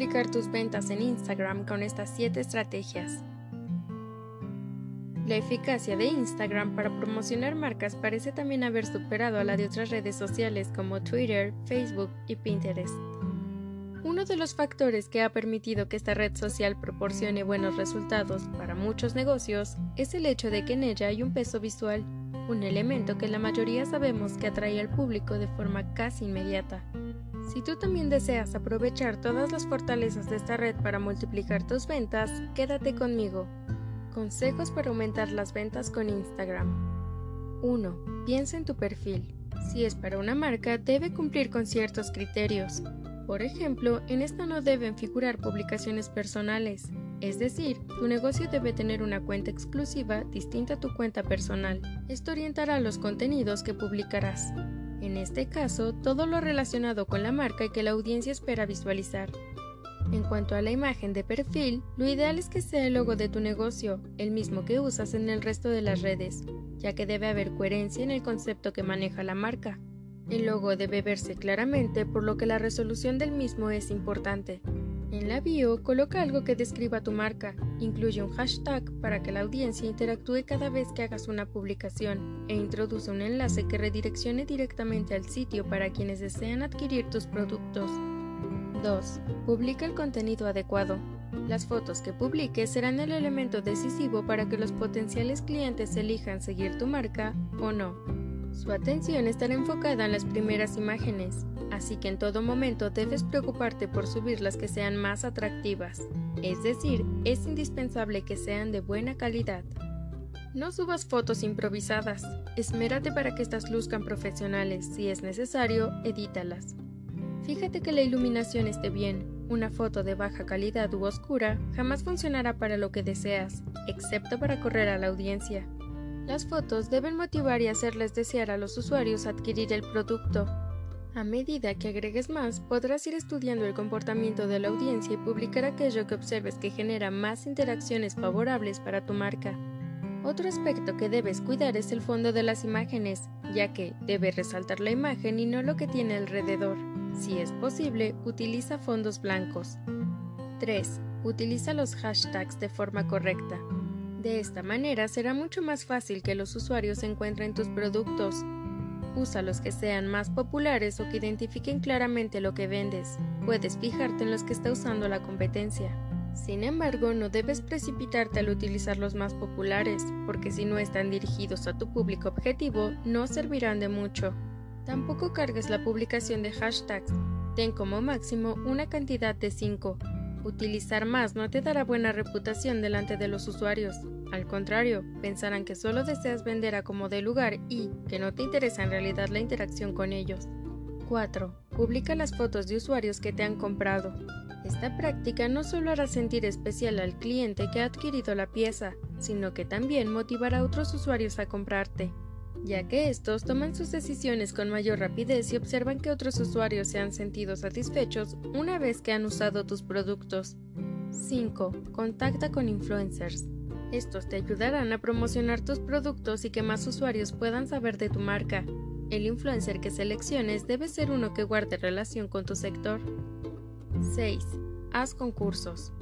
multiplicar tus ventas en Instagram con estas 7 estrategias. La eficacia de Instagram para promocionar marcas parece también haber superado a la de otras redes sociales como Twitter, Facebook y Pinterest. Uno de los factores que ha permitido que esta red social proporcione buenos resultados para muchos negocios es el hecho de que en ella hay un peso visual, un elemento que la mayoría sabemos que atrae al público de forma casi inmediata. Si tú también deseas aprovechar todas las fortalezas de esta red para multiplicar tus ventas, quédate conmigo. Consejos para aumentar las ventas con Instagram. 1. Piensa en tu perfil. Si es para una marca, debe cumplir con ciertos criterios. Por ejemplo, en esta no deben figurar publicaciones personales, es decir, tu negocio debe tener una cuenta exclusiva distinta a tu cuenta personal. Esto orientará los contenidos que publicarás. En este caso, todo lo relacionado con la marca y que la audiencia espera visualizar. En cuanto a la imagen de perfil, lo ideal es que sea el logo de tu negocio, el mismo que usas en el resto de las redes, ya que debe haber coherencia en el concepto que maneja la marca. El logo debe verse claramente, por lo que la resolución del mismo es importante. En la bio, coloca algo que describa tu marca, incluye un hashtag para que la audiencia interactúe cada vez que hagas una publicación e introduce un enlace que redireccione directamente al sitio para quienes desean adquirir tus productos. 2. Publica el contenido adecuado. Las fotos que publiques serán el elemento decisivo para que los potenciales clientes elijan seguir tu marca o no. Su atención estará enfocada en las primeras imágenes, así que en todo momento debes preocuparte por subir las que sean más atractivas. Es decir, es indispensable que sean de buena calidad. No subas fotos improvisadas. Esmérate para que estas luzcan profesionales. Si es necesario, edítalas. Fíjate que la iluminación esté bien. Una foto de baja calidad u oscura jamás funcionará para lo que deseas, excepto para correr a la audiencia. Las fotos deben motivar y hacerles desear a los usuarios adquirir el producto. A medida que agregues más, podrás ir estudiando el comportamiento de la audiencia y publicar aquello que observes que genera más interacciones favorables para tu marca. Otro aspecto que debes cuidar es el fondo de las imágenes, ya que debe resaltar la imagen y no lo que tiene alrededor. Si es posible, utiliza fondos blancos. 3. Utiliza los hashtags de forma correcta. De esta manera será mucho más fácil que los usuarios encuentren tus productos. Usa los que sean más populares o que identifiquen claramente lo que vendes. Puedes fijarte en los que está usando la competencia. Sin embargo, no debes precipitarte al utilizar los más populares, porque si no están dirigidos a tu público objetivo, no servirán de mucho. Tampoco cargues la publicación de hashtags. Ten como máximo una cantidad de 5. Utilizar más no te dará buena reputación delante de los usuarios. Al contrario, pensarán que solo deseas vender a como de lugar y que no te interesa en realidad la interacción con ellos. 4. Publica las fotos de usuarios que te han comprado. Esta práctica no solo hará sentir especial al cliente que ha adquirido la pieza, sino que también motivará a otros usuarios a comprarte ya que estos toman sus decisiones con mayor rapidez y observan que otros usuarios se han sentido satisfechos una vez que han usado tus productos. 5. Contacta con influencers. Estos te ayudarán a promocionar tus productos y que más usuarios puedan saber de tu marca. El influencer que selecciones debe ser uno que guarde relación con tu sector. 6. Haz concursos.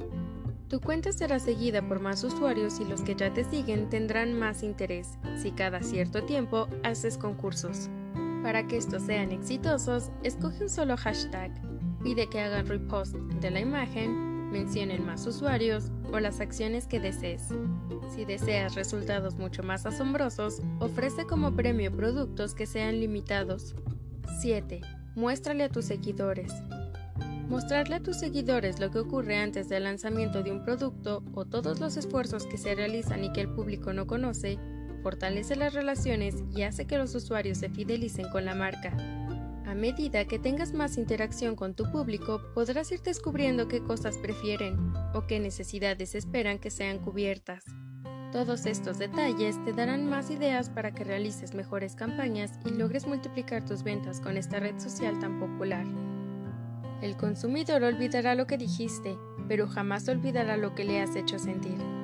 Tu cuenta será seguida por más usuarios y los que ya te siguen tendrán más interés si cada cierto tiempo haces concursos. Para que estos sean exitosos, escoge un solo hashtag, pide que hagan repost de la imagen, mencionen más usuarios o las acciones que desees. Si deseas resultados mucho más asombrosos, ofrece como premio productos que sean limitados. 7. Muéstrale a tus seguidores. Mostrarle a tus seguidores lo que ocurre antes del lanzamiento de un producto o todos los esfuerzos que se realizan y que el público no conoce, fortalece las relaciones y hace que los usuarios se fidelicen con la marca. A medida que tengas más interacción con tu público, podrás ir descubriendo qué cosas prefieren o qué necesidades esperan que sean cubiertas. Todos estos detalles te darán más ideas para que realices mejores campañas y logres multiplicar tus ventas con esta red social tan popular. El consumidor olvidará lo que dijiste, pero jamás olvidará lo que le has hecho sentir.